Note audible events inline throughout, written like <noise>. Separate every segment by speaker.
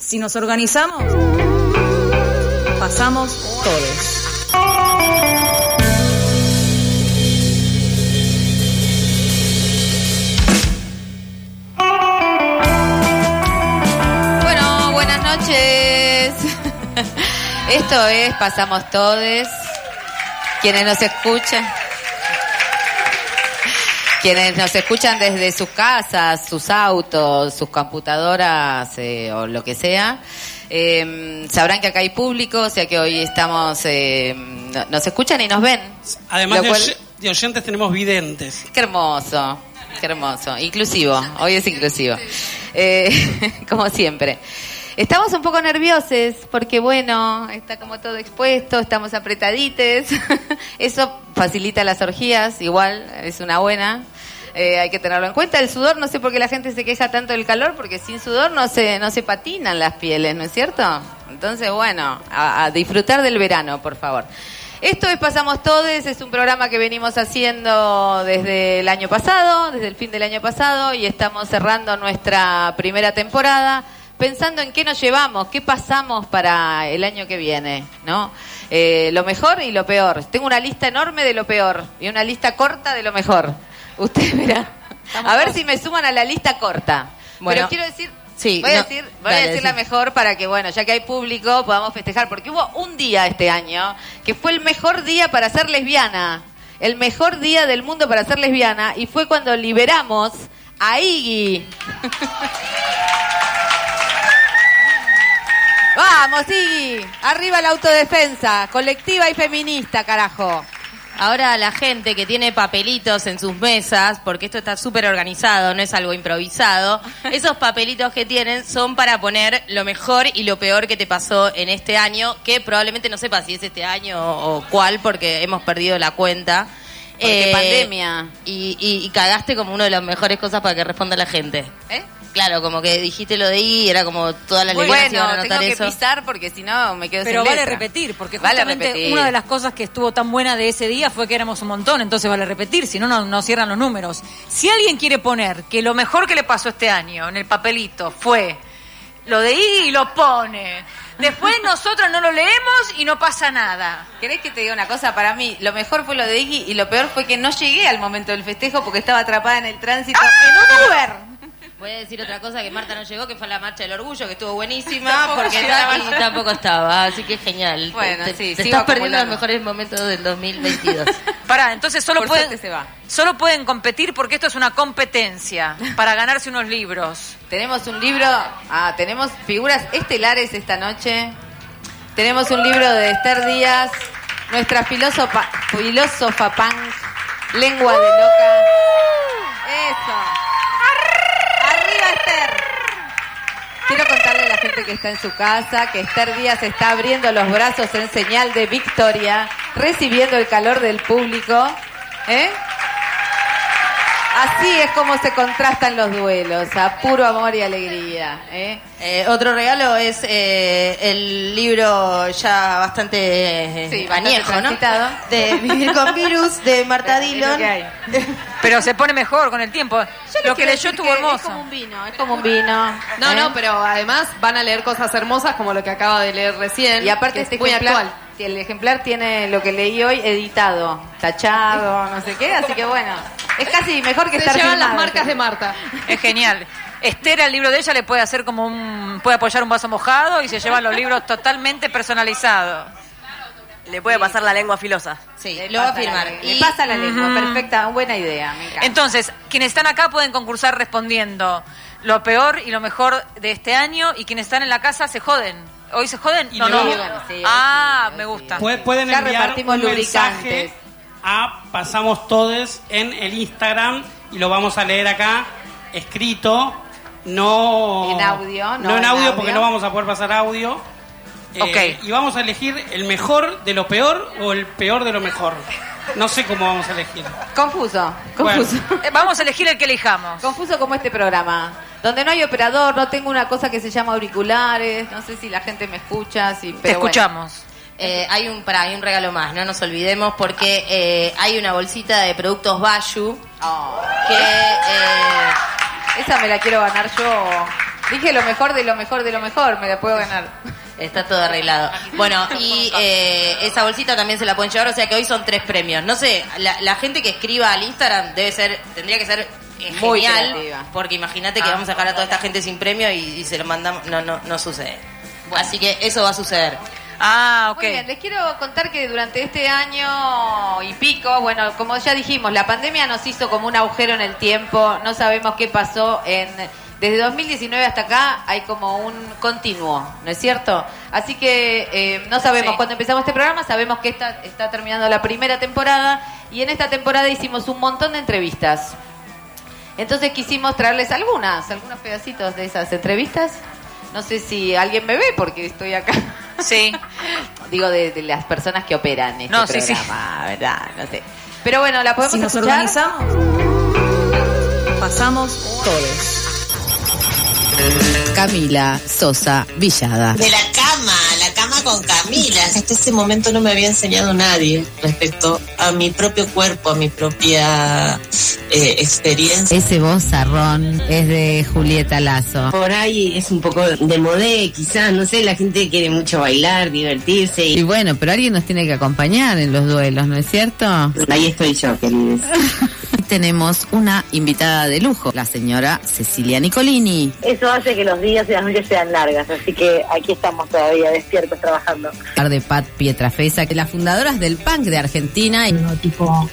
Speaker 1: Si nos organizamos, pasamos todos.
Speaker 2: Bueno, buenas noches. <laughs> Esto es Pasamos Todes. Quienes nos escuchan. Quienes nos escuchan desde sus casas, sus autos, sus computadoras eh, o lo que sea, eh, sabrán que acá hay público, o sea que hoy estamos, eh, no- nos escuchan y nos ven.
Speaker 3: Además de,
Speaker 2: cual-
Speaker 3: oy- de oyentes tenemos videntes.
Speaker 2: Qué hermoso, qué hermoso. Inclusivo, hoy es inclusivo. Eh, <laughs> como siempre. Estamos un poco nerviosos porque, bueno, está como todo expuesto, estamos apretadites. <laughs> Eso facilita las orgías, igual, es una buena. Eh, hay que tenerlo en cuenta. El sudor, no sé por qué la gente se queja tanto del calor, porque sin sudor no se, no se patinan las pieles, ¿no es cierto? Entonces, bueno, a, a disfrutar del verano, por favor. Esto es Pasamos Todes, es un programa que venimos haciendo desde el año pasado, desde el fin del año pasado, y estamos cerrando nuestra primera temporada pensando en qué nos llevamos, qué pasamos para el año que viene, ¿no? Eh, lo mejor y lo peor. Tengo una lista enorme de lo peor y una lista corta de lo mejor. Usted <laughs> verá. A ver si me suman a la lista corta.
Speaker 4: Bueno.
Speaker 2: Pero quiero decir,
Speaker 4: Sí,
Speaker 2: voy a
Speaker 4: no,
Speaker 2: decir, voy a decir la mejor para que, bueno, ya que hay público, podamos festejar. Porque hubo un día este año que fue el mejor día para ser lesbiana. El mejor día del mundo para ser lesbiana. Y fue cuando liberamos a Iggy. <laughs> Vamos, Iggy. Arriba la autodefensa. Colectiva y feminista, carajo.
Speaker 4: Ahora la gente que tiene papelitos en sus mesas, porque esto está súper organizado, no es algo improvisado, <laughs> esos papelitos que tienen son para poner lo mejor y lo peor que te pasó en este año, que probablemente no sepas si es este año o, cuál, porque hemos perdido la cuenta. Eh,
Speaker 2: Porque pandemia.
Speaker 4: Y, y- y cagaste como una de las mejores cosas para que responda la gente.
Speaker 2: ¿Eh?
Speaker 4: Claro, como que dijiste lo de I y era como todas las lesbianas
Speaker 2: Bueno,
Speaker 4: iban a
Speaker 2: tengo
Speaker 4: notar
Speaker 2: que
Speaker 4: eso.
Speaker 2: pisar porque si no me quedo
Speaker 5: Pero
Speaker 2: sin
Speaker 5: vale
Speaker 2: letra.
Speaker 5: repetir, porque
Speaker 2: Vale
Speaker 5: justamente
Speaker 2: repetir.
Speaker 5: una de las cosas que estuvo tan buena de ese día fue que éramos un montón, entonces vale repetir, si no, no no cierran los números. Si alguien quiere poner que lo mejor que le pasó este año en el papelito fue lo de I y lo pone. Después <laughs> nosotros no lo leemos y no pasa nada.
Speaker 2: ¿Querés que te diga una cosa? Para mí, lo mejor fue lo de Iggy y lo peor fue que no llegué al momento del festejo porque estaba atrapada en el tránsito en un Uber.
Speaker 4: Voy a decir otra cosa que Marta no llegó, que fue la marcha del orgullo, que estuvo buenísima,
Speaker 2: Tampoco
Speaker 4: porque Tati tampoco estaba, así que genial.
Speaker 2: Bueno,
Speaker 4: te,
Speaker 2: sí,
Speaker 4: te estás perdiendo los mejores momentos del 2022. <laughs>
Speaker 5: Pará, entonces solo
Speaker 2: Por
Speaker 5: pueden,
Speaker 2: suerte se va.
Speaker 5: solo pueden competir porque esto es una competencia para ganarse unos libros.
Speaker 2: Tenemos un libro, ah, tenemos figuras estelares esta noche. Tenemos un libro de Esther Díaz, nuestra filósofa, filósofa punk, lengua de loca. Eso. Quiero contarle a la gente que está en su casa que Esther Díaz está abriendo los brazos en señal de victoria, recibiendo el calor del público. ¿Eh? Así es como se contrastan los duelos, a puro amor y alegría. ¿eh?
Speaker 4: Eh, otro regalo es eh, el libro ya bastante eh,
Speaker 2: Sí,
Speaker 4: añejo, ¿no? De Vivir con Virus, de Marta <laughs>
Speaker 2: lo
Speaker 4: Dillon.
Speaker 5: Pero se pone mejor con el tiempo.
Speaker 2: Yo
Speaker 5: Lo que leyó estuvo hermoso.
Speaker 2: Es como un vino, es como un vino.
Speaker 6: No,
Speaker 2: ¿eh?
Speaker 6: no, pero además van a leer cosas hermosas como lo que acaba de leer recién.
Speaker 2: Y aparte este
Speaker 6: es muy
Speaker 2: ejemplar,
Speaker 6: actual.
Speaker 2: el ejemplar tiene lo que leí hoy editado, tachado, no sé qué, así que bueno, es casi mejor que
Speaker 6: Se
Speaker 2: estar
Speaker 6: llevan las marcas de Marta.
Speaker 5: Es genial. Esther al libro de ella le puede hacer como un... puede apoyar un vaso mojado y se llevan los libros totalmente personalizados.
Speaker 7: Le puede pasar la lengua filosa.
Speaker 4: Sí,
Speaker 2: Le
Speaker 4: lo va a
Speaker 2: la
Speaker 4: firmar.
Speaker 2: Le
Speaker 4: Y-
Speaker 2: pasa la lengua, perfecta, buena idea, me encanta.
Speaker 5: Entonces, quienes están acá pueden concursar respondiendo lo peor y lo mejor de este año y quienes están en la casa se joden. ¿Hoy se joden?
Speaker 3: Y
Speaker 5: No, no.
Speaker 2: Sí,
Speaker 5: ah,
Speaker 2: sí,
Speaker 5: me
Speaker 2: sí.
Speaker 5: gusta.
Speaker 3: Pu- Pueden
Speaker 2: Ya
Speaker 3: enviar
Speaker 2: repartimos
Speaker 3: un
Speaker 2: lubricantes.
Speaker 3: mensaje a Pasamos Todes en el Instagram y lo vamos a leer acá escrito, no
Speaker 2: En audio, no
Speaker 3: en
Speaker 2: en
Speaker 3: audio
Speaker 2: audio.
Speaker 3: porque no vamos a poder pasar audio. Eh,
Speaker 5: Ok.
Speaker 3: Y vamos a elegir el mejor de lo peor o el peor de lo mejor. No sé cómo vamos a elegir.
Speaker 2: Confuso, confuso.
Speaker 5: Eh, Vamos a elegir el que elijamos.
Speaker 2: Confuso como este programa, donde no hay operador, no tengo una cosa que se llama auriculares, no sé si la gente me escucha, si,
Speaker 5: Te
Speaker 2: pero bueno.
Speaker 4: Eh, hay un para, hay un regalo más, no nos olvidemos porque eh, hay una bolsita de productos Bayu
Speaker 2: Oh,
Speaker 4: que eh,
Speaker 2: esa me la quiero ganar yo. Dije lo mejor de lo mejor de lo mejor, me la puedo ganar.
Speaker 4: Está todo arreglado. Bueno, y eh, esa bolsita también se la pueden llevar, o sea que hoy son tres premios. No sé, la, la gente que escriba al Instagram debe ser, tendría que ser eh,
Speaker 2: Muy
Speaker 4: genial,
Speaker 2: creativa.
Speaker 4: porque imagínate que
Speaker 2: Ah.
Speaker 4: vamos a dejar a toda esta gente sin premio y, y se lo mandamos, no, no, no sucede. Así que eso va a suceder.
Speaker 5: Ah, ok.
Speaker 2: Muy bien, les quiero contar que durante este año y pico, bueno, como ya dijimos, la pandemia nos hizo como un agujero en el tiempo, no sabemos qué pasó en... Desde 2019 hasta acá hay como un continuo, ¿no es cierto? Así que eh, no sabemos
Speaker 5: Sí.
Speaker 2: cuándo empezamos este programa, sabemos que esta, está terminando la primera temporada y en esta temporada hicimos un montón de entrevistas. Entonces quisimos traerles algunas, algunos pedacitos de esas entrevistas. No sé si alguien me ve porque estoy acá. <laughs>
Speaker 5: Sí.
Speaker 2: Digo, de, de las personas que operan este
Speaker 5: No, sí, sí.
Speaker 2: programa, ¿verdad? No sé. Pero bueno, la podemos
Speaker 1: Si nos
Speaker 2: escuchar.
Speaker 1: organizamos, pasamos todos.
Speaker 2: Camila Sosa Villada.
Speaker 8: De la cama con Camila. Hasta ese momento no me había enseñado nadie respecto a mi propio cuerpo, a mi propia eh, experiencia.
Speaker 2: Ese vozarrón es de Julieta Lazo.
Speaker 9: Por ahí es un poco de modé, quizás, no sé, la gente quiere mucho bailar, divertirse
Speaker 2: Y
Speaker 9: y
Speaker 2: bueno, pero alguien nos tiene que acompañar en los duelos, ¿no es cierto?
Speaker 9: ahí estoy yo, queridos. <laughs>
Speaker 2: Tenemos una invitada de lujo, la señora Cecilia Nicolini.
Speaker 10: Eso hace que los días y las noches sean largas, así que aquí estamos todavía despiertos trabajando.
Speaker 2: de Pat Pietrafesa, las fundadoras del punk de Argentina. Y
Speaker 10: No, tipo,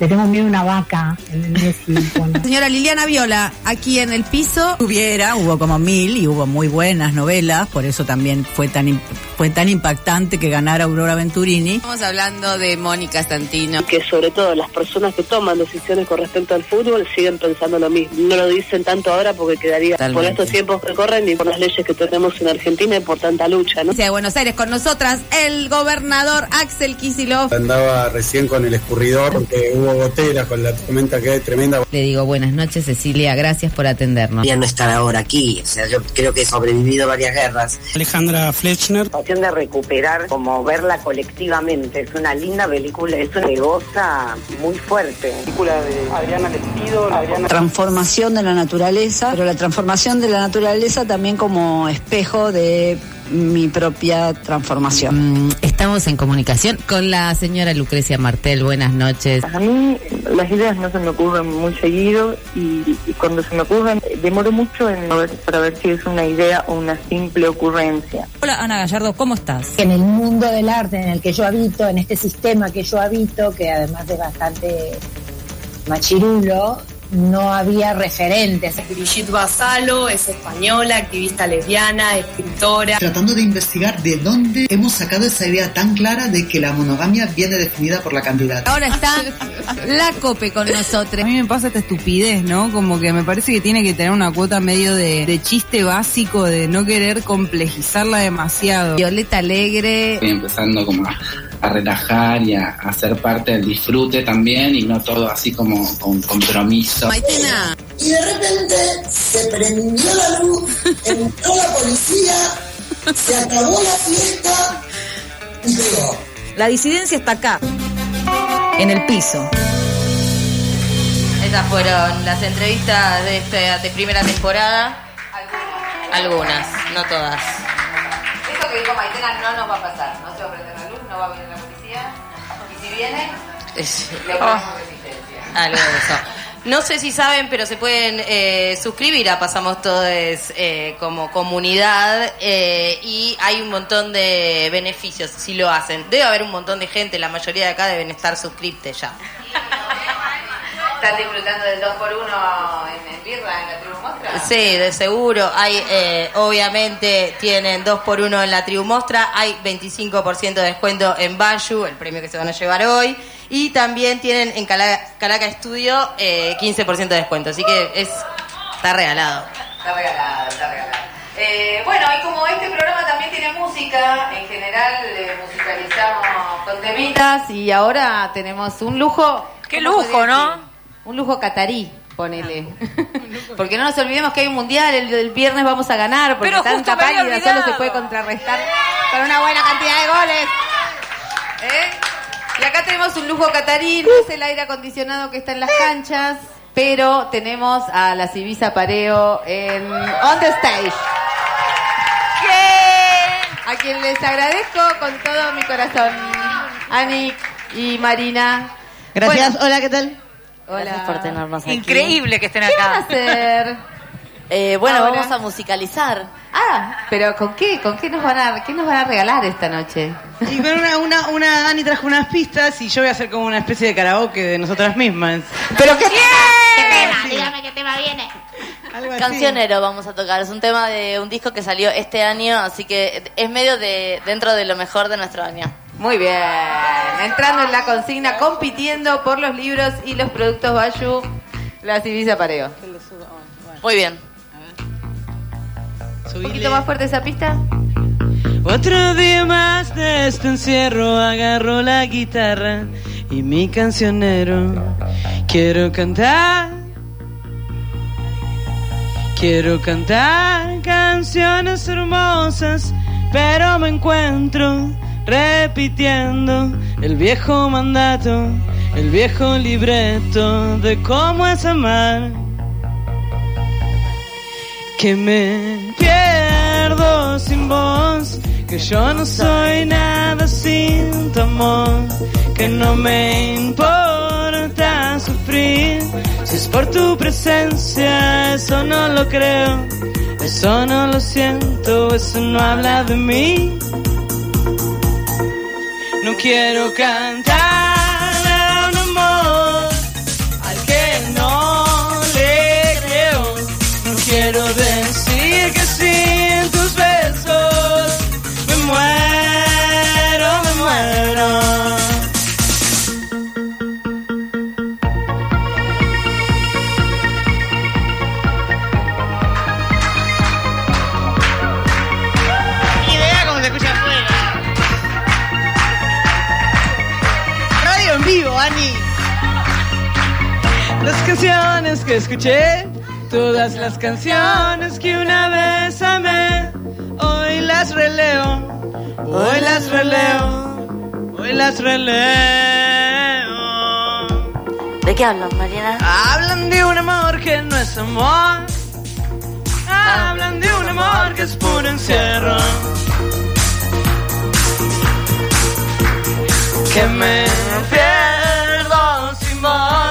Speaker 10: le tengo miedo a una vaca. <laughs>
Speaker 2: Señora Liliana Viola, aquí en el piso.
Speaker 11: Hubiera, hubo como mil y hubo muy buenas novelas, por eso también fue tan fue tan impactante que ganara Aurora Venturini.
Speaker 2: Estamos hablando de Mónica Santino.
Speaker 10: que sobre todo las personas que toman decisiones con respecto al fútbol siguen pensando lo mismo. No lo dicen tanto ahora porque quedaría por estos tiempos que corren y por las leyes que tenemos en Argentina y por tanta lucha, ¿no?
Speaker 2: de Buenos Aires con nosotras el gobernador Axel Kicillof.
Speaker 12: Andaba recién con el escurridor porque hubo goteras con la tormenta que es tremenda.
Speaker 2: Le digo buenas noches Cecilia, gracias por atendernos.
Speaker 9: Ya no estar ahora aquí, o sea, yo creo que he sobrevivido varias guerras.
Speaker 3: Alejandra Flechner.
Speaker 10: de recuperar, como verla colectivamente. Es una linda película, es una goza muy fuerte.
Speaker 3: Película de Adriana Lestido. Adriana
Speaker 11: Transformación de la naturaleza, pero la transformación de la naturaleza también como espejo de mi propia transformación.
Speaker 2: Mm, Estamos en comunicación con la señora Lucrecia Martel. Buenas noches.
Speaker 10: A mí las ideas no se me ocurren muy seguido y, y cuando se me ocurren demoro mucho en ver, para ver si es una idea o una simple ocurrencia.
Speaker 11: Hola Ana Gallardo, ¿cómo estás?
Speaker 10: En el mundo del arte en el que yo habito, en este sistema que yo habito, que además es bastante machirulo, no había referentes.
Speaker 6: Brigitte Basalo es española, activista lesbiana, escritora.
Speaker 13: Tratando de investigar de dónde hemos sacado esa idea tan clara de que la monogamia viene definida por la cantidad.
Speaker 2: Ahora está la COPE con nosotros.
Speaker 11: A mí me pasa esta estupidez, ¿no? Como que me parece que tiene que tener una cuota medio de, de chiste básico, de no querer complejizarla demasiado.
Speaker 2: Violeta Alegre.
Speaker 12: Estoy empezando como a, a relajar y a, a ser parte del disfrute también y no todo así como con compromiso.
Speaker 2: Maitena.
Speaker 8: Y de repente se prendió la luz, entró la policía, se acabó la fiesta y pegó.
Speaker 1: La disidencia está acá, en el piso.
Speaker 4: Esas fueron las entrevistas de esta de primera temporada. Algunas, no todas.
Speaker 2: Esto que dijo Maitena no nos va a pasar. No se va a prender la luz, no va a venir la policía. Y si viene,
Speaker 4: Es-
Speaker 2: le ponemos resistencia.
Speaker 4: algo de eso. No sé si saben, pero se pueden eh, suscribir a Pasamos Todos eh, como comunidad eh, y hay un montón de beneficios si lo hacen. Debe haber un montón de gente, la mayoría de acá deben estar suscriptes ya.
Speaker 2: ¿Están disfrutando del 2x1 en el birra, en la tribu mostra?
Speaker 4: Sí, de seguro. Hay, eh, obviamente, tienen 2 por 1 en la tribu Mostra. Hay 25% de descuento en Bayu, el premio que se van a llevar hoy. Y también tienen en Cala- Calaca Studio eh, 15% de descuento. Así que es está regalado.
Speaker 2: Está regalado, está regalado. Eh, bueno, y como este programa también tiene música, en general eh, musicalizamos con temitas y ahora tenemos un lujo.
Speaker 5: Qué
Speaker 2: ¿cómo
Speaker 5: lujo, ¿no?
Speaker 2: Un lujo catarí, ponele. <laughs> porque no nos olvidemos que hay un mundial, el, el viernes vamos a ganar, porque
Speaker 5: Pero
Speaker 2: tanta pálida solo se puede contrarrestar con una buena cantidad de goles. ¿Eh? Y acá tenemos un lujo catarí, no es el aire acondicionado que está en las canchas, pero tenemos a la Civisa Pareo en On the Stage. A quien les agradezco con todo mi corazón. Ani y Marina.
Speaker 14: Gracias.
Speaker 2: Bueno,
Speaker 14: Hola, ¿qué tal?
Speaker 2: Hola.
Speaker 7: Gracias por tenernos aquí.
Speaker 5: Increíble que estén
Speaker 2: ¿Qué van a
Speaker 5: acá.
Speaker 2: hacer? <laughs>
Speaker 7: Eh, bueno,
Speaker 2: Ahora.
Speaker 7: vamos a musicalizar.
Speaker 2: Ah, pero ¿con qué? ¿Con qué nos van a, qué nos van a regalar esta noche?
Speaker 14: Y con una, una, una Ani trajo unas pistas y yo voy a hacer como una especie de karaoke de nosotras mismas.
Speaker 2: Pero qué
Speaker 15: ¿Qué tema? Dígame qué tema viene.
Speaker 14: Algo así.
Speaker 7: Cancionero vamos a tocar. Es un tema de un disco que salió este año, así que es medio de dentro de lo mejor de nuestro año.
Speaker 2: Muy bien. Entrando en la consigna, compitiendo por los libros y los productos Bayu, la Civisa Pareo.
Speaker 7: Muy bien.
Speaker 2: ¿Un poquito más fuerte esa pista?
Speaker 14: Otro día más de este encierro, agarro la guitarra y mi cancionero. Quiero cantar, quiero cantar canciones hermosas, pero me encuentro repitiendo el viejo mandato, el viejo libreto de cómo es amar. Que me pierdo sin voz, que yo no soy nada sin tu amor, que no me importa sufrir, si es por tu presencia, eso no lo creo, eso no lo siento, eso no habla de mí. No quiero cantar escuché, todas las canciones que una vez amé, hoy las releo, hoy las releo, hoy las releo.
Speaker 7: ¿De qué hablan, Mariana?
Speaker 14: Hablan de un amor que no es amor, hablan de un amor que es puro encierro. Que me pierdo sin voz,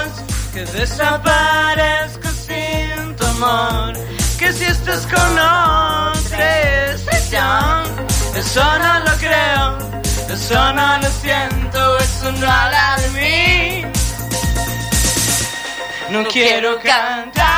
Speaker 14: que desaparezco sin tu amor, que si estás con otra expresión, eso no lo creo, eso no lo siento, eso no habla de mí. No quiero cantar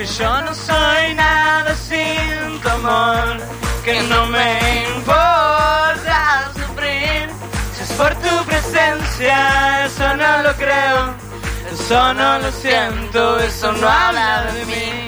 Speaker 14: que yo no soy nada sin tu amor, que no me importa sufrir, si es por tu presencia. esencia, eso no lo creo, eso no lo siento, eso no habla de mí.